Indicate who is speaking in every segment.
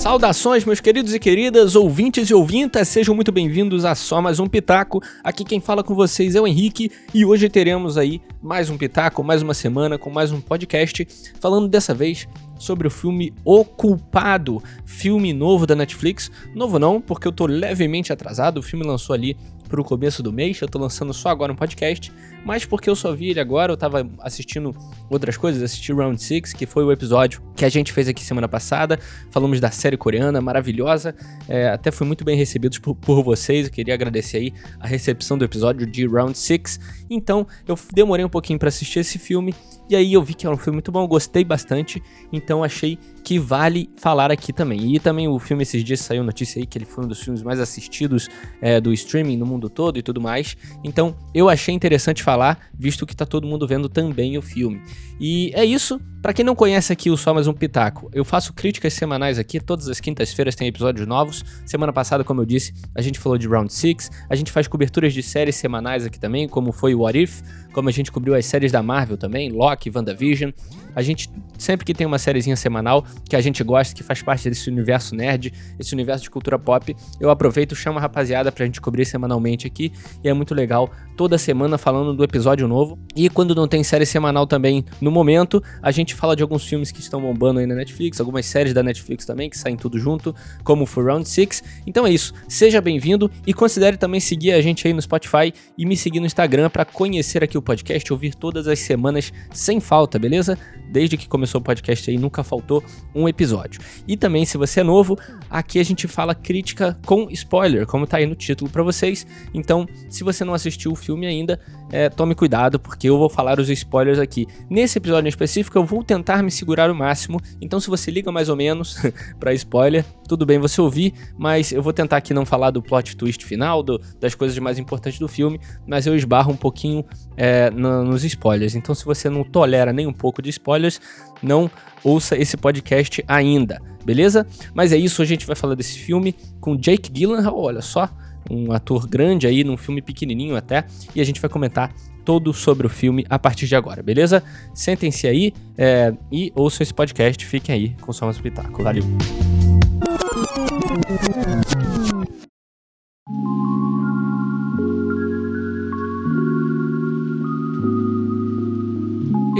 Speaker 1: Saudações, meus queridos e queridas, ouvintes e ouvintas, sejam muito bem-vindos a só mais um Pitaco. Aqui quem fala com vocês é o Henrique e hoje teremos aí mais um Pitaco, mais uma semana com mais um podcast, falando dessa vez sobre o filme O Culpado, filme novo da Netflix. Novo não, porque eu tô levemente atrasado, o filme lançou ali pro começo do mês, eu tô lançando só agora um podcast, mas porque eu só vi ele agora, eu tava assistindo outras coisas, assisti Round 6, que foi o episódio que a gente fez aqui semana passada, falamos da série coreana, maravilhosa, é, até foi muito bem recebidos por, por, vocês, eu queria agradecer aí a recepção do episódio de Round 6, então eu demorei um pouquinho para assistir esse filme, e aí eu vi que era um filme muito bom, gostei bastante, então achei que vale falar aqui também. E também o filme esses dias saiu notícia aí que ele foi um dos filmes mais assistidos é, do streaming no mundo todo e tudo mais. Então eu achei interessante falar, visto que tá todo mundo vendo também o filme. E é isso. Para quem não conhece aqui o Só Mais Um Pitaco, eu faço críticas semanais aqui, todas as quintas-feiras tem episódios novos. Semana passada, como eu disse, a gente falou de Round 6, a gente faz coberturas de séries semanais aqui também, como foi o What If, como a gente cobriu as séries da Marvel também, Loki, WandaVision. A gente, sempre que tem uma sériezinha semanal que a gente gosta, que faz parte desse universo nerd, esse universo de cultura pop, eu aproveito, chamo a rapaziada pra gente cobrir semanalmente aqui, e é muito legal, toda semana falando do episódio novo. E quando não tem série semanal também no momento, a gente fala de alguns filmes que estão bombando aí na Netflix, algumas séries da Netflix também, que saem tudo junto, como For Round 6. Então é isso, seja bem-vindo e considere também seguir a gente aí no Spotify e me seguir no Instagram para conhecer aqui o podcast, ouvir todas as semanas sem falta, beleza? Desde que começou o podcast aí, nunca faltou um episódio. E também, se você é novo, aqui a gente fala crítica com spoiler, como tá aí no título para vocês. Então, se você não assistiu o filme ainda, é, tome cuidado, porque eu vou falar os spoilers aqui. Nesse episódio em específico, eu vou tentar me segurar o máximo. Então, se você liga mais ou menos para spoiler, tudo bem você ouvir, mas eu vou tentar aqui não falar do plot twist final, do, das coisas mais importantes do filme, mas eu esbarro um pouquinho é, no, nos spoilers. Então, se você não tolera nem um pouco de spoilers, não ouça esse podcast ainda, beleza? Mas é isso, a gente vai falar desse filme com Jake Gyllenhaal, olha só, um ator grande aí num filme pequenininho até, e a gente vai comentar todo sobre o filme a partir de agora, beleza? Sentem-se aí é, e ouçam esse podcast, fiquem aí com o Só Espetáculo. Valeu!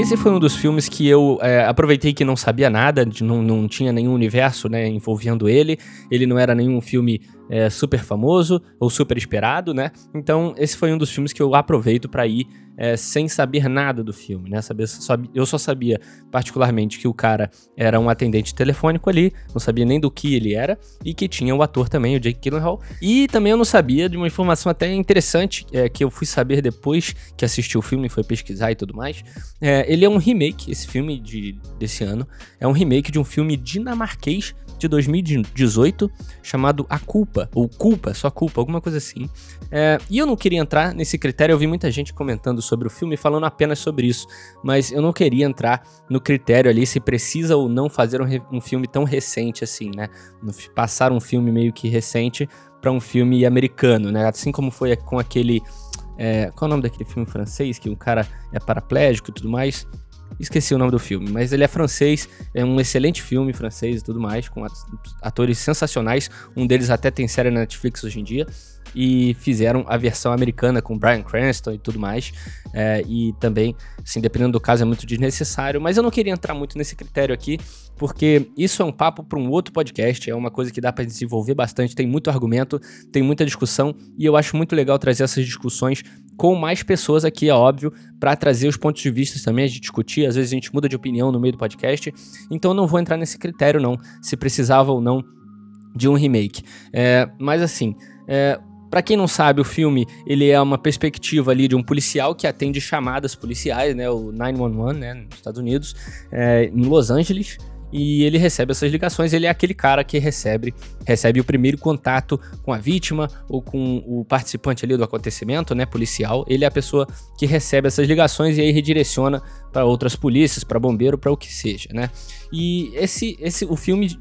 Speaker 1: Esse foi um dos filmes que eu é, aproveitei que não sabia nada, não, não tinha nenhum universo né, envolvendo ele. Ele não era nenhum filme é, super famoso ou super esperado, né? Então, esse foi um dos filmes que eu aproveito para ir é, sem saber nada do filme, né? Eu só sabia, particularmente, que o cara era um atendente telefônico ali, não sabia nem do que ele era, e que tinha o ator também, o Jake Gyllenhaal. E também eu não sabia de uma informação até interessante, é, que eu fui saber depois que assisti o filme, foi pesquisar e tudo mais. É, ele é um remake, esse filme de, desse ano, é um remake de um filme dinamarquês de 2018 chamado A Culpa, ou Culpa, só Culpa, alguma coisa assim. É, e eu não queria entrar nesse critério, eu vi muita gente comentando sobre o filme falando apenas sobre isso, mas eu não queria entrar no critério ali se precisa ou não fazer um, um filme tão recente assim, né? Passar um filme meio que recente para um filme americano, né? Assim como foi com aquele. É, qual é o nome daquele filme francês que o cara é paraplégico e tudo mais? Esqueci o nome do filme, mas ele é francês, é um excelente filme francês e tudo mais, com atores sensacionais. Um deles até tem série na Netflix hoje em dia. E fizeram a versão americana com Brian Cranston e tudo mais. É, e também, assim, dependendo do caso, é muito desnecessário. Mas eu não queria entrar muito nesse critério aqui, porque isso é um papo para um outro podcast. É uma coisa que dá para desenvolver bastante. Tem muito argumento, tem muita discussão. E eu acho muito legal trazer essas discussões com mais pessoas aqui, é óbvio, para trazer os pontos de vista também, a gente discutir. Às vezes a gente muda de opinião no meio do podcast. Então não vou entrar nesse critério, não, se precisava ou não de um remake. É, mas assim, é, para quem não sabe, o filme ele é uma perspectiva ali de um policial que atende chamadas policiais, né, o 911, né, nos Estados Unidos, é, em Los Angeles e ele recebe essas ligações. Ele é aquele cara que recebe, recebe o primeiro contato com a vítima ou com o participante ali do acontecimento, né, policial. Ele é a pessoa que recebe essas ligações e aí redireciona para outras polícias, para bombeiro, para o que seja, né? E esse, esse, o filme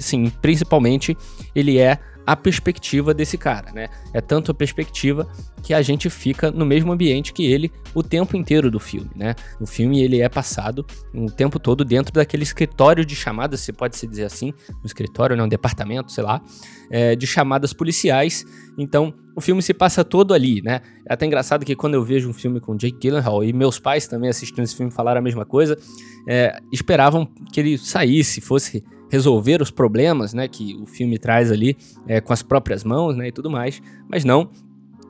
Speaker 1: sim, principalmente ele é a perspectiva desse cara, né? É tanto a perspectiva que a gente fica no mesmo ambiente que ele o tempo inteiro do filme, né? O filme ele é passado o tempo todo dentro daquele escritório de chamadas, se pode se dizer assim, um escritório, né? um departamento, sei lá, é, de chamadas policiais. Então o filme se passa todo ali, né? É até engraçado que quando eu vejo um filme com Jake Gyllenhaal e meus pais também assistindo esse filme falaram a mesma coisa, é, esperavam que ele saísse, fosse resolver os problemas, né, que o filme traz ali é, com as próprias mãos, né, e tudo mais, mas não.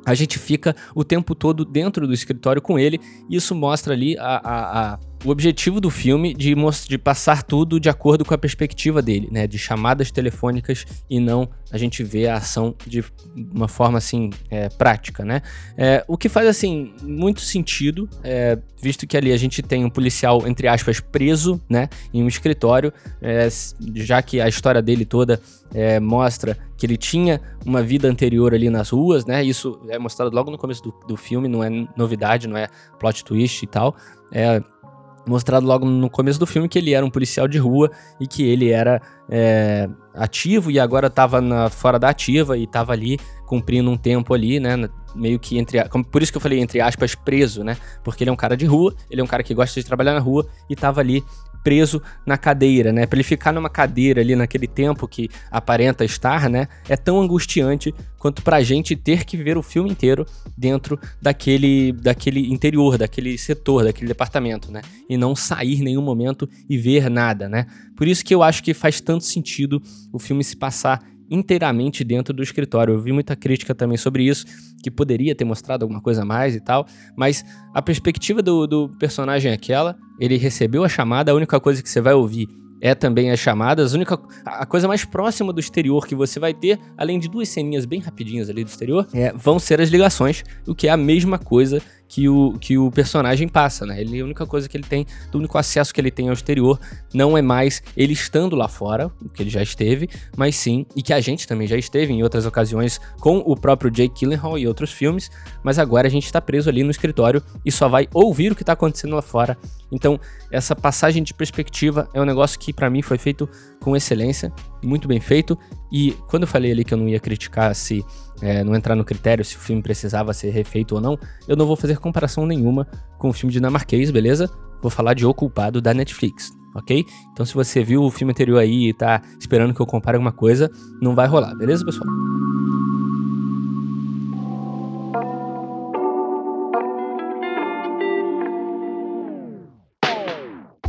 Speaker 1: A gente fica o tempo todo dentro do escritório com ele, e isso mostra ali a, a, a o objetivo do filme de, de passar tudo de acordo com a perspectiva dele, né? De chamadas telefônicas e não a gente vê a ação de uma forma assim é, prática, né? É, o que faz assim muito sentido, é, visto que ali a gente tem um policial entre aspas preso, né? Em um escritório, é, já que a história dele toda é, mostra que ele tinha uma vida anterior ali nas ruas, né? Isso é mostrado logo no começo do, do filme, não é novidade, não é plot twist e tal. É, mostrado logo no começo do filme que ele era um policial de rua e que ele era é, ativo e agora estava fora da ativa e estava ali cumprindo um tempo ali, né? Meio que entre. Por isso que eu falei entre aspas, preso, né? Porque ele é um cara de rua, ele é um cara que gosta de trabalhar na rua e estava ali preso na cadeira, né? Para ele ficar numa cadeira ali naquele tempo que aparenta estar, né? É tão angustiante quanto pra gente ter que ver o filme inteiro dentro daquele, daquele interior, daquele setor, daquele departamento, né? E não sair em nenhum momento e ver nada, né? Por isso que eu acho que faz tanto sentido o filme se passar inteiramente dentro do escritório. Eu vi muita crítica também sobre isso, que poderia ter mostrado alguma coisa a mais e tal, mas a perspectiva do, do personagem é aquela, ele recebeu a chamada, a única coisa que você vai ouvir é também as chamadas. A única a coisa mais próxima do exterior que você vai ter, além de duas ceninhas bem rapidinhas ali do exterior, é, vão ser as ligações, o que é a mesma coisa que o, que o personagem passa, né? Ele, a única coisa que ele tem, o único acesso que ele tem ao exterior não é mais ele estando lá fora, o que ele já esteve, mas sim, e que a gente também já esteve em outras ocasiões com o próprio Jake Gyllenhaal e outros filmes, mas agora a gente está preso ali no escritório e só vai ouvir o que está acontecendo lá fora. Então, essa passagem de perspectiva é um negócio que para mim foi feito com excelência, muito bem feito, e quando eu falei ali que eu não ia criticar se é, não entrar no critério se o filme precisava ser refeito ou não, eu não vou fazer comparação nenhuma com o filme dinamarquês, beleza? Vou falar de O Culpado da Netflix, ok? Então se você viu o filme anterior aí e tá esperando que eu compare alguma coisa, não vai rolar, beleza, pessoal?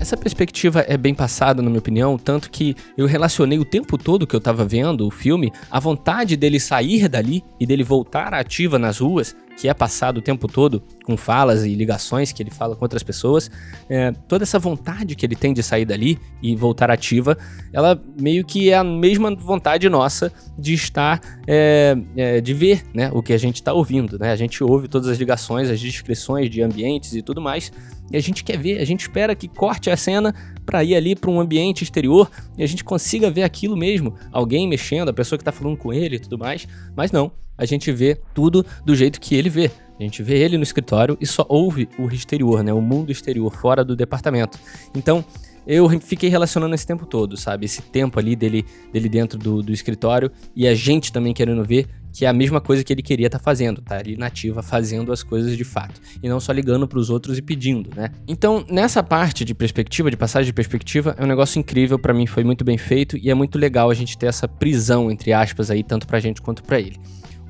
Speaker 1: Essa perspectiva é bem passada, na minha opinião, tanto que eu relacionei o tempo todo que eu tava vendo o filme, a vontade dele sair dali e dele voltar ativa nas ruas, que é passado o tempo todo com falas e ligações que ele fala com outras pessoas, é, toda essa vontade que ele tem de sair dali e voltar ativa, ela meio que é a mesma vontade nossa de estar, é, é, de ver né, o que a gente está ouvindo. Né? A gente ouve todas as ligações, as descrições de ambientes e tudo mais, e a gente quer ver, a gente espera que corte a cena para ir ali para um ambiente exterior e a gente consiga ver aquilo mesmo, alguém mexendo, a pessoa que está falando com ele e tudo mais, mas não, a gente vê tudo do jeito que ele vê. A gente vê ele no escritório e só ouve o exterior, né, o mundo exterior, fora do departamento. Então, eu fiquei relacionando esse tempo todo, sabe? Esse tempo ali dele, dele dentro do, do escritório e a gente também querendo ver que é a mesma coisa que ele queria estar tá fazendo, tá ali nativa fazendo as coisas de fato e não só ligando para os outros e pedindo, né? Então, nessa parte de perspectiva, de passagem de perspectiva, é um negócio incrível para mim, foi muito bem feito e é muito legal a gente ter essa prisão entre aspas aí tanto pra gente quanto para ele.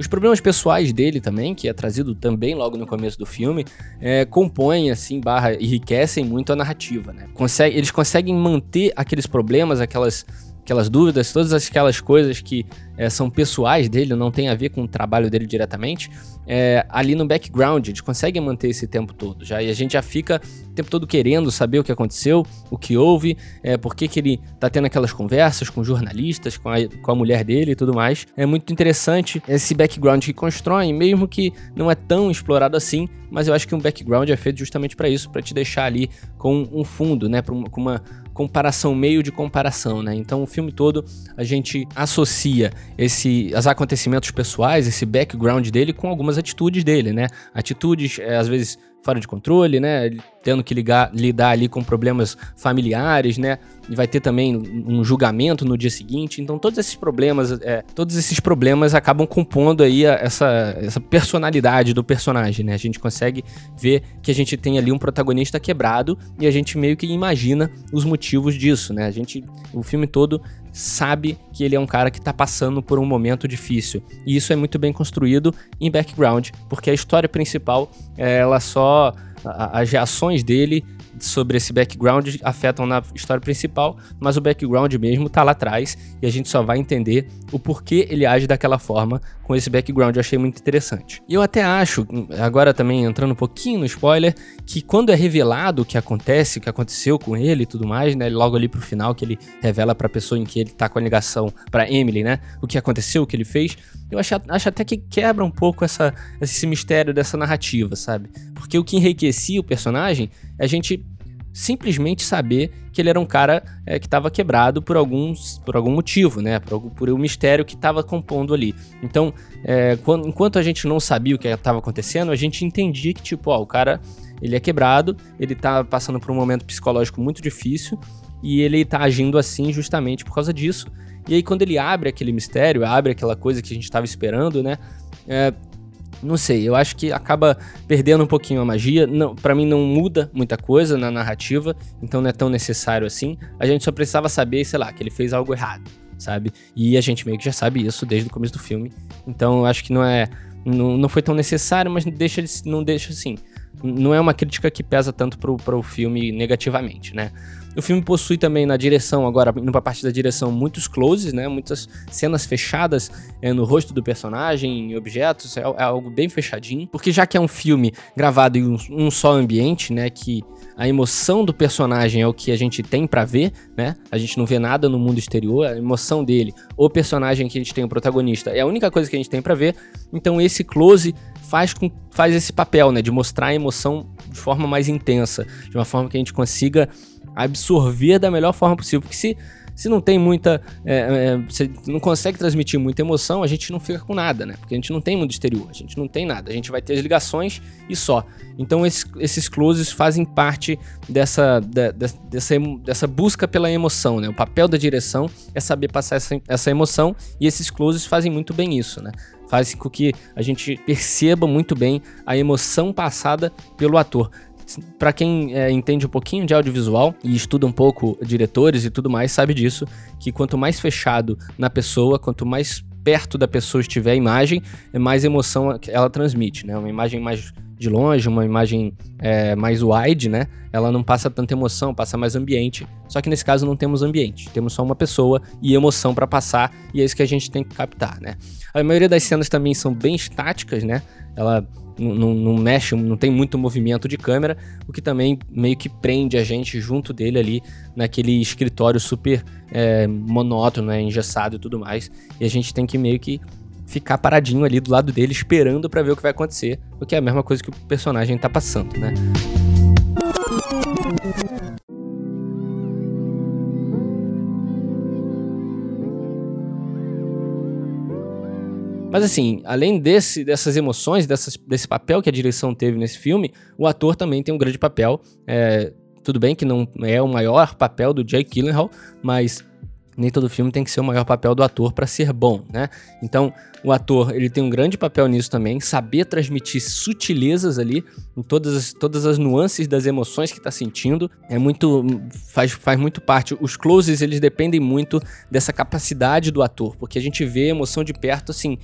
Speaker 1: Os problemas pessoais dele também, que é trazido também logo no começo do filme, é, compõem, assim, barra, enriquecem muito a narrativa, né? Consegue, eles conseguem manter aqueles problemas, aquelas aquelas dúvidas, todas aquelas coisas que é, são pessoais dele, não tem a ver com o trabalho dele diretamente, é, ali no background, eles conseguem manter esse tempo todo já, e a gente já fica o tempo todo querendo saber o que aconteceu, o que houve, é, por que, ele tá tendo aquelas conversas com jornalistas, com a, com a mulher dele e tudo mais. É muito interessante esse background que constroem, mesmo que não é tão explorado assim, mas eu acho que um background é feito justamente para isso, para te deixar ali com um fundo, né, pra uma, com uma comparação, meio de comparação, né? Então o filme todo a gente associa esse, os acontecimentos pessoais, esse background dele com algumas atitudes dele, né? Atitudes, é, às vezes, fora de controle, né? Tendo que ligar, lidar ali com problemas familiares, né? E vai ter também um julgamento no dia seguinte. Então todos esses problemas, é, todos esses problemas acabam compondo aí essa, essa personalidade do personagem, né? A gente consegue ver que a gente tem ali um protagonista quebrado e a gente meio que imagina os motivos disso, né? A gente, o filme todo sabe que ele é um cara que tá passando por um momento difícil. E isso é muito bem construído em background, porque a história principal, ela só as reações dele sobre esse background afetam na história principal, mas o background mesmo tá lá atrás e a gente só vai entender o porquê ele age daquela forma com esse background. Eu achei muito interessante. E eu até acho, agora também entrando um pouquinho no spoiler, que quando é revelado o que acontece, o que aconteceu com ele e tudo mais, né, logo ali pro final que ele revela para a pessoa em que ele tá com a ligação para Emily, né, o que aconteceu, o que ele fez, eu acho, acho até que quebra um pouco essa, esse mistério dessa narrativa, sabe? Porque o que enriquecia o personagem é a gente simplesmente saber que ele era um cara é, que estava quebrado por, alguns, por algum motivo, né? Por, por um mistério que estava compondo ali. Então, é, quando, enquanto a gente não sabia o que estava acontecendo, a gente entendia que, tipo, ó, o cara ele é quebrado, ele tá passando por um momento psicológico muito difícil e ele tá agindo assim justamente por causa disso. E aí, quando ele abre aquele mistério, abre aquela coisa que a gente estava esperando, né? É, não sei, eu acho que acaba perdendo um pouquinho a magia. Não, para mim não muda muita coisa na narrativa, então não é tão necessário assim. A gente só precisava saber, sei lá, que ele fez algo errado, sabe? E a gente meio que já sabe isso desde o começo do filme. Então eu acho que não é não, não foi tão necessário, mas deixa não deixa assim. Não é uma crítica que pesa tanto pro, pro filme negativamente, né? O filme possui também na direção, agora indo pra parte da direção, muitos closes, né? Muitas cenas fechadas é, no rosto do personagem, em objetos, é, é, algo bem fechadinho. Porque já que é um filme gravado em um, um só ambiente, né? Que a emoção do personagem é o que a gente tem para ver, né? A gente não vê nada no mundo exterior, a emoção dele, o personagem que a gente tem, o protagonista, é a única coisa que a gente tem para ver. Então esse close faz, com, faz esse papel, né? De mostrar a emoção de forma mais intensa, de uma forma que a gente consiga absorver da melhor forma possível. Porque se, se não tem muita. É, é, você não consegue transmitir muita emoção, a gente não fica com nada, né? Porque a gente não tem mundo exterior, a gente não tem nada. A gente vai ter as ligações e só. Então esses, esses closes fazem parte dessa, de, dessa, dessa busca pela emoção, né? O papel da direção é saber passar essa, essa emoção e esses closes fazem muito bem isso, né? Fazem com que a gente perceba muito bem a emoção passada pelo ator para quem é, entende um pouquinho de audiovisual e estuda um pouco diretores e tudo mais, sabe disso, que quanto mais fechado na pessoa, quanto mais perto da pessoa estiver a imagem, é mais emoção ela transmite, né? Uma imagem mais de longe, uma imagem é, mais wide, né? Ela não passa tanta emoção, passa mais ambiente. Só que nesse caso não temos ambiente, temos só uma pessoa e emoção para passar, e é isso que a gente tem que captar, né? A maioria das cenas também são bem estáticas, né? Ela não, mexe, não tem muito movimento de câmera, o que também meio que prende a gente junto dele ali naquele escritório super é, monótono, né, engessado e tudo mais. E a gente tem que meio que ficar paradinho ali do lado dele esperando para ver o que vai acontecer, o que é a mesma coisa que o personagem tá passando, né? Mas assim, além desse, dessas emoções, dessas, desse papel que a direção teve nesse filme, o ator também tem um grande papel. É, tudo bem que não é o maior papel do Jake Gyllenhaal, mas nem todo filme tem que ser o maior papel do ator para ser bom, né? Então, o ator, ele tem um grande papel nisso também, saber transmitir sutilezas ali, em todas as, todas as nuances das emoções que está sentindo, é muito faz, faz muito parte. Os closes, eles dependem muito dessa capacidade do ator, porque a gente vê a emoção de perto assim,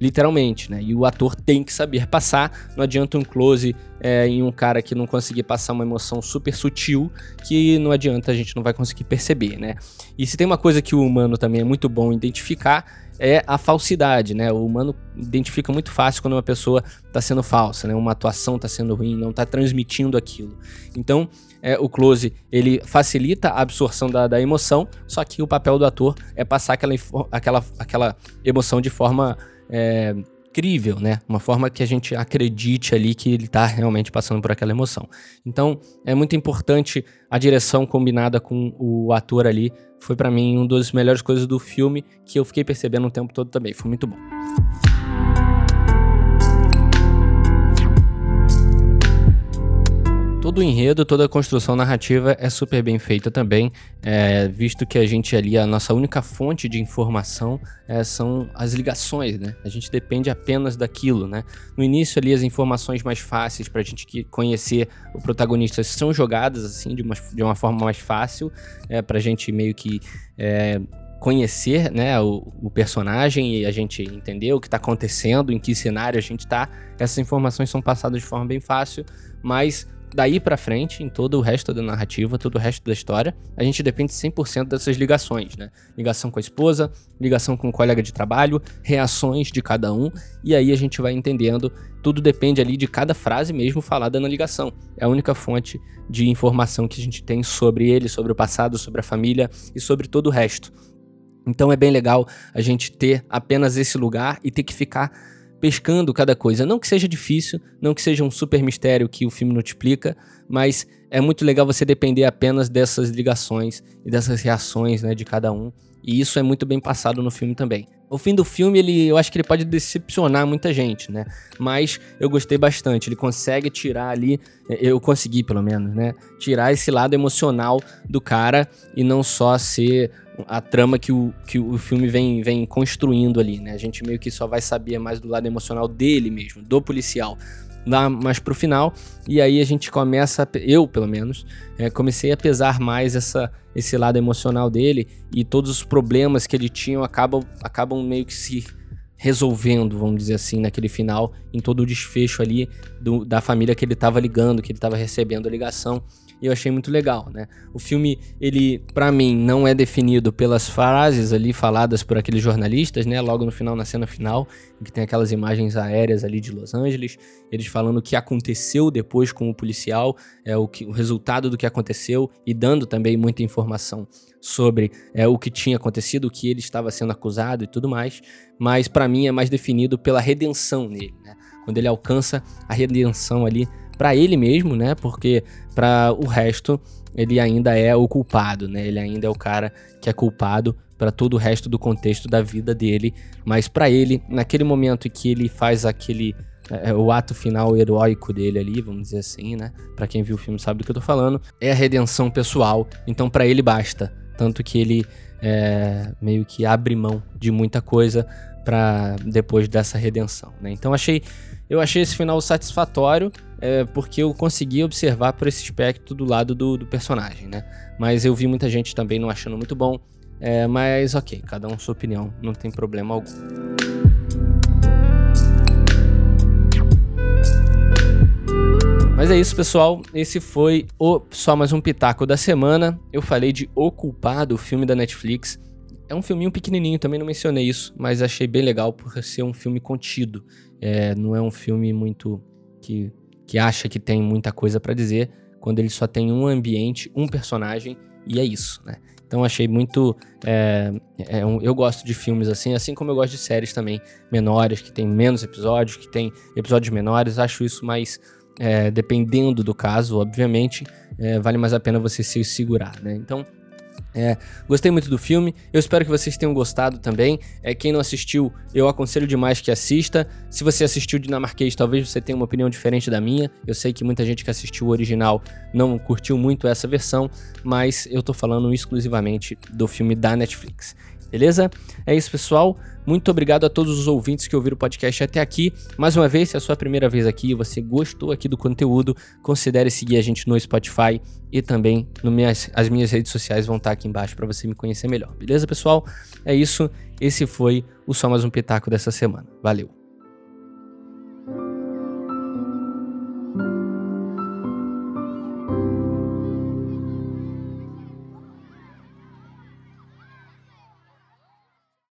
Speaker 1: literalmente, né? E o ator tem que saber passar. Não adianta um close é, em um cara que não conseguir passar uma emoção super sutil, que não adianta, a gente não vai conseguir perceber, né? E se tem uma coisa que o humano também é muito bom identificar, é a falsidade, né? O humano identifica muito fácil quando uma pessoa está sendo falsa, né? Uma atuação está sendo ruim, não está transmitindo aquilo. Então, é, o close ele facilita a absorção da, da, emoção, só que o papel do ator é passar aquela, aquela, aquela emoção de forma é, crível, né? Uma forma que a gente acredite ali que ele está realmente passando por aquela emoção. Então, é muito importante a direção combinada com o ator ali. Foi para mim uma das melhores coisas do filme que eu fiquei percebendo o tempo todo também. Foi muito bom. Todo o enredo, toda a construção narrativa é super bem feita também, é, visto que a gente ali, a nossa única fonte de informação é, são as ligações, né? A gente depende apenas daquilo, né? No início ali, as informações mais fáceis para a gente conhecer o protagonista são jogadas, assim, de uma, de uma forma mais fácil, é, para a gente meio que é, conhecer né, o, o, personagem e a gente entender o que está acontecendo, em que cenário a gente está. Essas informações são passadas de forma bem fácil, mas daí para frente, em todo o resto da narrativa, todo o resto da história, a gente depende 100% dessas ligações, né? Ligação com a esposa, ligação com o colega de trabalho, reações de cada um, e aí a gente vai entendendo, tudo depende ali de cada frase mesmo falada na ligação. É a única fonte de informação que a gente tem sobre ele, sobre o passado, sobre a família e sobre todo o resto. Então é bem legal a gente ter apenas esse lugar e ter que ficar pescando cada coisa. Não que seja difícil, não que seja um super mistério que o filme não te explica, mas é muito legal você depender apenas dessas ligações e dessas reações né, de cada um. E isso é muito bem passado no filme também. O fim do filme, ele, eu acho que ele pode decepcionar muita gente, né? Mas eu gostei bastante. Ele consegue tirar ali, eu consegui pelo menos, né? Tirar esse lado emocional do cara e não só ser a trama que o, que o filme vem, vem construindo ali, né? A gente meio que só vai saber mais do lado emocional dele mesmo, do policial, lá mais pro final. E aí a gente começa, eu pelo menos, é, comecei a pesar mais essa, esse lado emocional dele e todos os problemas que ele tinha acabam, acabam meio que se resolvendo, vamos dizer assim, naquele final, em todo o desfecho ali do, da família que ele estava ligando, que ele estava recebendo a ligação e eu achei muito legal, né? O filme, ele, para mim, não é definido pelas frases ali faladas por aqueles jornalistas, né? Logo no final, na cena final, que tem aquelas imagens aéreas ali de Los Angeles, eles falando o que aconteceu depois com o policial, é o, que, o resultado do que aconteceu e dando também muita informação sobre é, o que tinha acontecido, o que ele estava sendo acusado e tudo mais. Mas para mim é mais definido pela redenção nele, né? Quando ele alcança a redenção ali para ele mesmo, né? Porque para o resto ele ainda é o culpado, né? Ele ainda é o cara que é culpado para todo o resto do contexto da vida dele, mas para ele, naquele momento em que ele faz aquele é, é, o ato final heróico dele ali, vamos dizer assim, né? Para quem viu o filme sabe do que eu tô falando, é a redenção pessoal. Então para ele basta, tanto que ele é, meio que abre mão de muita coisa para depois dessa redenção, né? Então achei eu achei esse final satisfatório é, porque eu consegui observar por esse aspecto do lado do, do, personagem, né? Mas eu vi muita gente também não achando muito bom. É, mas ok, cada um sua opinião, não tem problema algum. Mas é isso, pessoal. Esse foi o só mais um pitaco da semana. Eu falei de O Culpado, o filme da Netflix. É um filminho pequenininho, também não mencionei isso, mas achei bem legal por ser um filme contido. É, não é um filme muito que, que acha que tem muita coisa para dizer, quando ele só tem um ambiente, um personagem e é isso, né? Então achei muito. É, é um, eu gosto de filmes assim, assim como eu gosto de séries também menores, que tem menos episódios, que tem episódios menores. Acho isso mais. É, dependendo do caso, obviamente, é, vale mais a pena você se segurar, né? Então, é, gostei muito do filme, eu espero que vocês tenham gostado também. É, quem não assistiu, eu aconselho demais que assista. Se você assistiu dinamarquês, talvez você tenha uma opinião diferente da minha. Eu sei que muita gente que assistiu o original não curtiu muito essa versão, mas eu tô falando exclusivamente do filme da Netflix. Beleza? É isso, pessoal. Muito obrigado a todos os ouvintes que ouviram o podcast até aqui. Mais uma vez, se é a sua primeira vez aqui e você gostou aqui do conteúdo, considere seguir a gente no Spotify e também no minhas, as minhas redes sociais vão estar aqui embaixo para você me conhecer melhor. Beleza, pessoal? É isso. Esse foi o Só Mais Um Pitaco dessa semana. Valeu!